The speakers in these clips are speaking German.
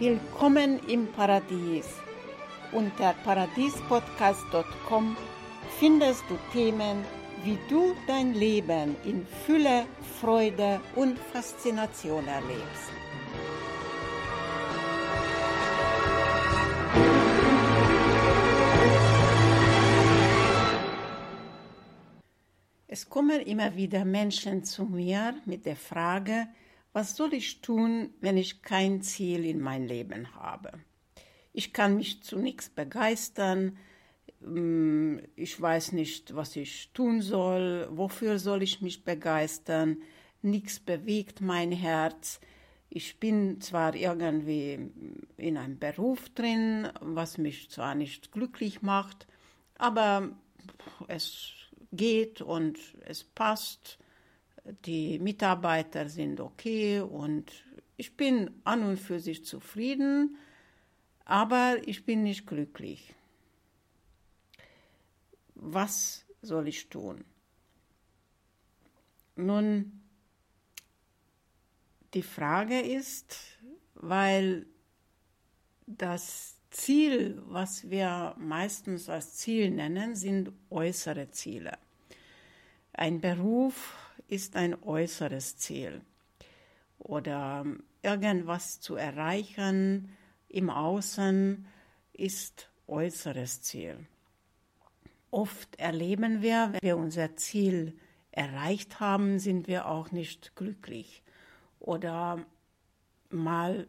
Willkommen im Paradies. Unter paradiespodcast.com findest du Themen, wie du dein Leben in Fülle, Freude und Faszination erlebst. Es kommen immer wieder Menschen zu mir mit der Frage, was soll ich tun, wenn ich kein Ziel in mein Leben habe? Ich kann mich zu nichts begeistern, mm, ich weiß nicht, was ich tun soll, wofür soll ich mich begeistern, nichts bewegt mein Herz. Ich bin zwar irgendwie in einem Beruf drin, was mich zwar nicht glücklich macht, aber es geht und es passt. Die Mitarbeiter sind okay und ich bin an und für sich zufrieden, aber ich bin nicht glücklich. Was soll ich tun? Nun, die Frage ist, weil das Ziel, was wir meistens als Ziel nennen, sind äußere Ziele. Ein Beruf ist ein äußeres Ziel oder irgendwas zu erreichen im Außen ist äußeres Ziel. Oft erleben wir, wenn wir unser Ziel erreicht haben, sind wir auch nicht glücklich oder mal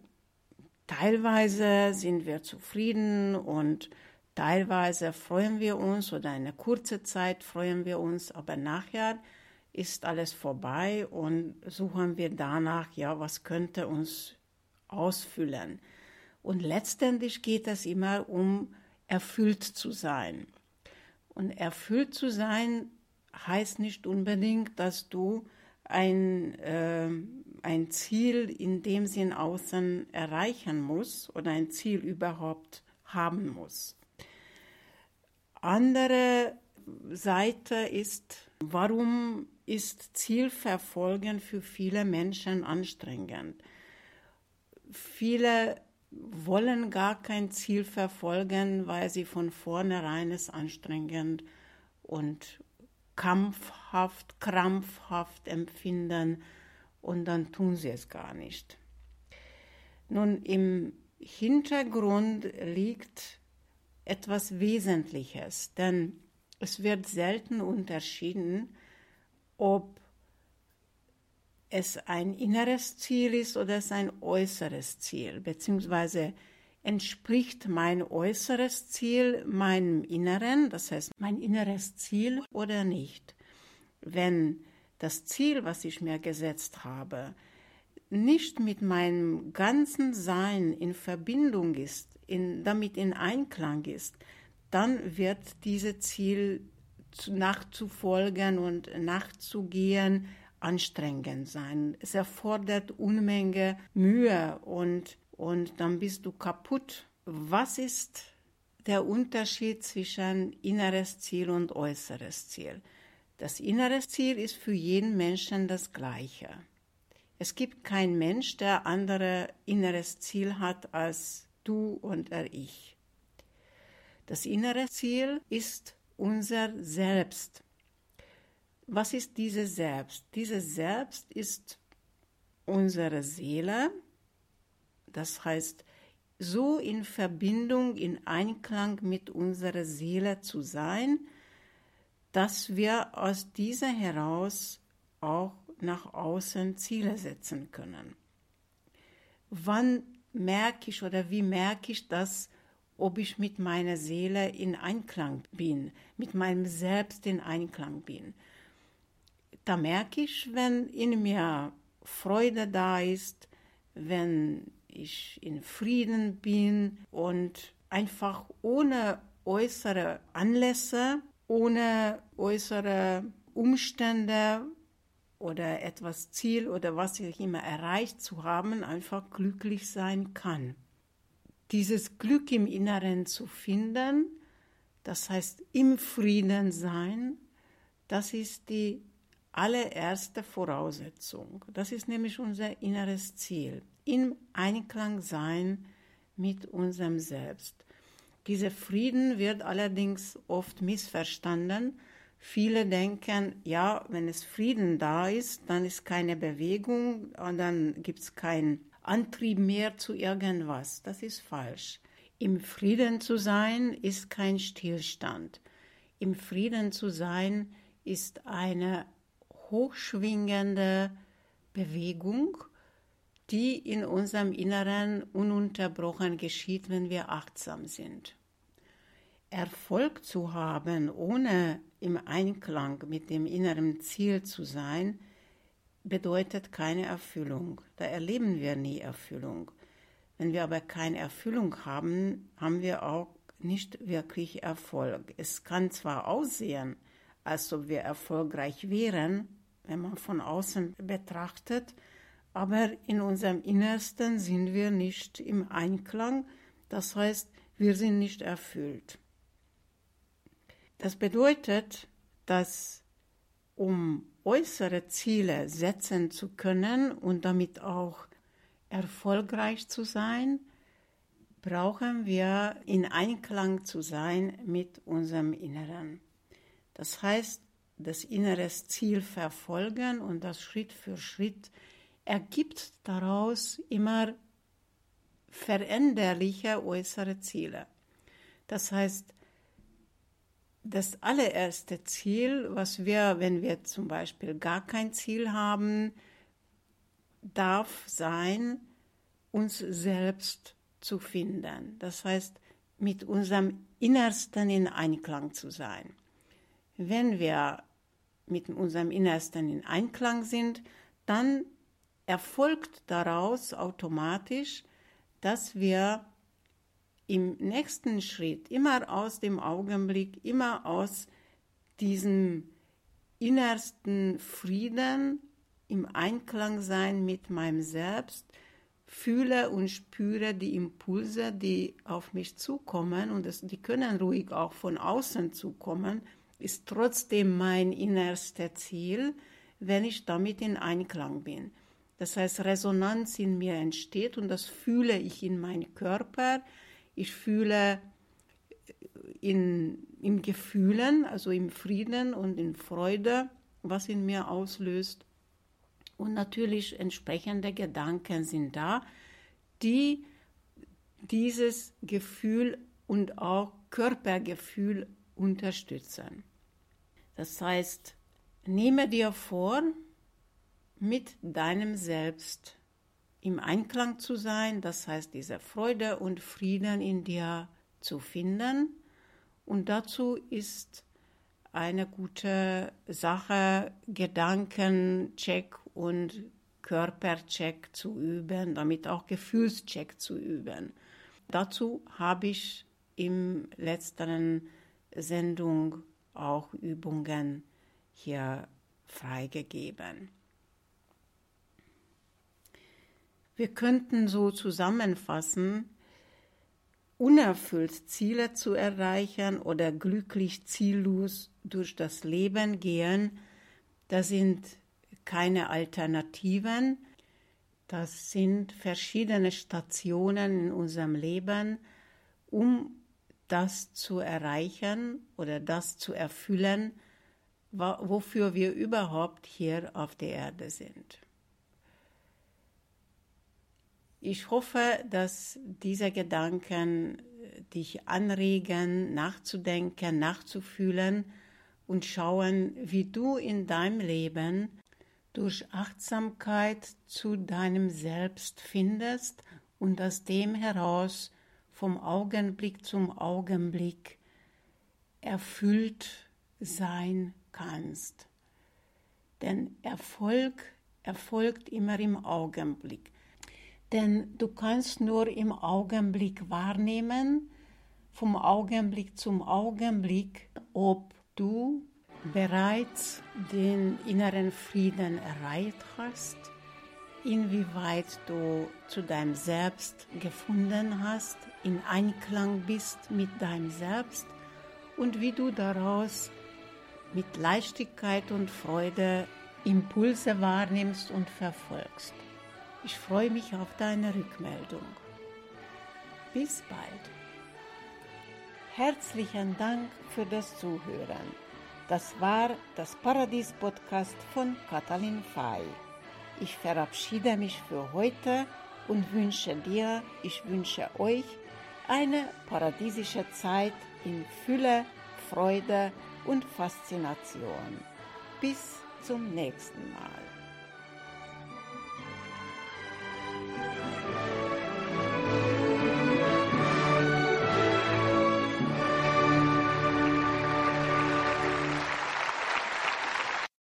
teilweise sind wir zufrieden und teilweise freuen wir uns oder eine kurze Zeit freuen wir uns, aber nachher ist alles vorbei und suchen wir danach, ja, was könnte uns ausfüllen. Und letztendlich geht es immer um erfüllt zu sein. Und erfüllt zu sein heißt nicht unbedingt, dass du ein, äh, ein Ziel in dem Sinn außen erreichen muss oder ein Ziel überhaupt haben muss. Andere Seite ist, warum ist Zielverfolgen für viele Menschen anstrengend? Viele wollen gar kein Ziel verfolgen, weil sie von vornherein es anstrengend und kampfhaft, krampfhaft empfinden und dann tun sie es gar nicht. Nun, im Hintergrund liegt etwas Wesentliches, denn es wird selten unterschieden, ob es ein inneres Ziel ist oder es ein äußeres Ziel, beziehungsweise entspricht mein äußeres Ziel meinem Inneren, das heißt mein inneres Ziel oder nicht. Wenn das Ziel, was ich mir gesetzt habe, nicht mit meinem ganzen Sein in Verbindung ist, in, damit in Einklang ist, dann wird dieses Ziel nachzufolgen und nachzugehen anstrengend sein. Es erfordert Unmenge Mühe und und dann bist du kaputt. Was ist der Unterschied zwischen inneres Ziel und äußeres Ziel? Das innere Ziel ist für jeden Menschen das gleiche. Es gibt keinen Mensch, der andere inneres Ziel hat als du und er ich. Das innere Ziel ist unser Selbst. Was ist dieses Selbst? Dieses Selbst ist unsere Seele, das heißt, so in Verbindung, in Einklang mit unserer Seele zu sein, dass wir aus dieser heraus auch nach außen Ziele setzen können. Wann merke ich oder wie merke ich das, ob ich mit meiner Seele in Einklang bin, mit meinem Selbst in Einklang bin? Da merke ich, wenn in mir Freude da ist, wenn ich in Frieden bin und einfach ohne äußere Anlässe, ohne äußere Umstände oder etwas Ziel oder was ich immer erreicht zu haben, einfach glücklich sein kann. Dieses Glück im Inneren zu finden, das heißt im Frieden sein, das ist die allererste Voraussetzung. Das ist nämlich unser inneres Ziel im Einklang sein mit unserem Selbst. Dieser Frieden wird allerdings oft missverstanden. Viele denken, ja, wenn es Frieden da ist, dann ist keine Bewegung dann gibt es keinen Antrieb mehr zu irgendwas. Das ist falsch. Im Frieden zu sein ist kein Stillstand. Im Frieden zu sein ist eine hochschwingende Bewegung, die in unserem Inneren ununterbrochen geschieht, wenn wir achtsam sind. Erfolg zu haben, ohne im Einklang mit dem inneren Ziel zu sein, bedeutet keine Erfüllung. Da erleben wir nie Erfüllung. Wenn wir aber keine Erfüllung haben, haben wir auch nicht wirklich Erfolg. Es kann zwar aussehen, als ob wir erfolgreich wären, wenn man von außen betrachtet, aber in unserem Innersten sind wir nicht im Einklang, das heißt, wir sind nicht erfüllt. Das bedeutet, dass um äußere Ziele setzen zu können und damit auch erfolgreich zu sein, brauchen wir in Einklang zu sein mit unserem Inneren. Das heißt, das innere Ziel verfolgen und das Schritt für Schritt ergibt daraus immer veränderliche äußere Ziele. Das heißt, das allererste Ziel, was wir, wenn wir zum Beispiel gar kein Ziel haben, darf sein, uns selbst zu finden. Das heißt, mit unserem Innersten in Einklang zu sein. Wenn wir mit unserem Innersten in Einklang sind, dann erfolgt daraus automatisch, dass wir im nächsten Schritt immer aus dem Augenblick, immer aus diesem innersten Frieden im Einklang sein mit meinem Selbst, fühle und spüre die Impulse, die auf mich zukommen und das, die können ruhig auch von außen zukommen, ist trotzdem mein innerstes Ziel, wenn ich damit in Einklang bin. Das heißt, Resonanz in mir entsteht und das fühle ich in meinem Körper. Ich fühle in, in Gefühlen, also im Frieden und in Freude, was in mir auslöst. Und natürlich entsprechende Gedanken sind da, die dieses Gefühl und auch Körpergefühl unterstützen. Das heißt, nehme dir vor, mit deinem Selbst im Einklang zu sein, das heißt diese Freude und Frieden in dir zu finden. Und dazu ist eine gute Sache, Gedankencheck und Körpercheck zu üben, damit auch Gefühlscheck zu üben. Dazu habe ich im letzten Sendung auch Übungen hier freigegeben. Wir könnten so zusammenfassen, unerfüllt Ziele zu erreichen oder glücklich ziellos durch das Leben gehen, das sind keine Alternativen, das sind verschiedene Stationen in unserem Leben, um das zu erreichen oder das zu erfüllen, wofür wir überhaupt hier auf der Erde sind. Ich hoffe, dass diese Gedanken äh, dich anregen, nachzudenken, nachzufühlen und schauen, wie du in deinem Leben durch Achtsamkeit zu deinem Selbst findest und aus dem heraus vom Augenblick zum Augenblick erfüllt sein kannst. Denn Erfolg erfolgt immer im Augenblick. Denn du kannst nur im Augenblick wahrnehmen, vom Augenblick zum Augenblick, ob du bereits den inneren Frieden erreicht hast, inwieweit du zu deinem Selbst gefunden hast, in Einklang bist mit deinem Selbst und wie du daraus mit Leichtigkeit und Freude Impulse wahrnimmst und verfolgst. Ich freue mich auf deine Rückmeldung. Bis bald. Herzlichen Dank für das Zuhören. Das war das Paradies-Podcast von Katalin Fay. Ich verabschiede mich für heute und wünsche dir, ich wünsche euch eine paradiesische Zeit in Fülle, Freude und Faszination. Bis zum nächsten Mal.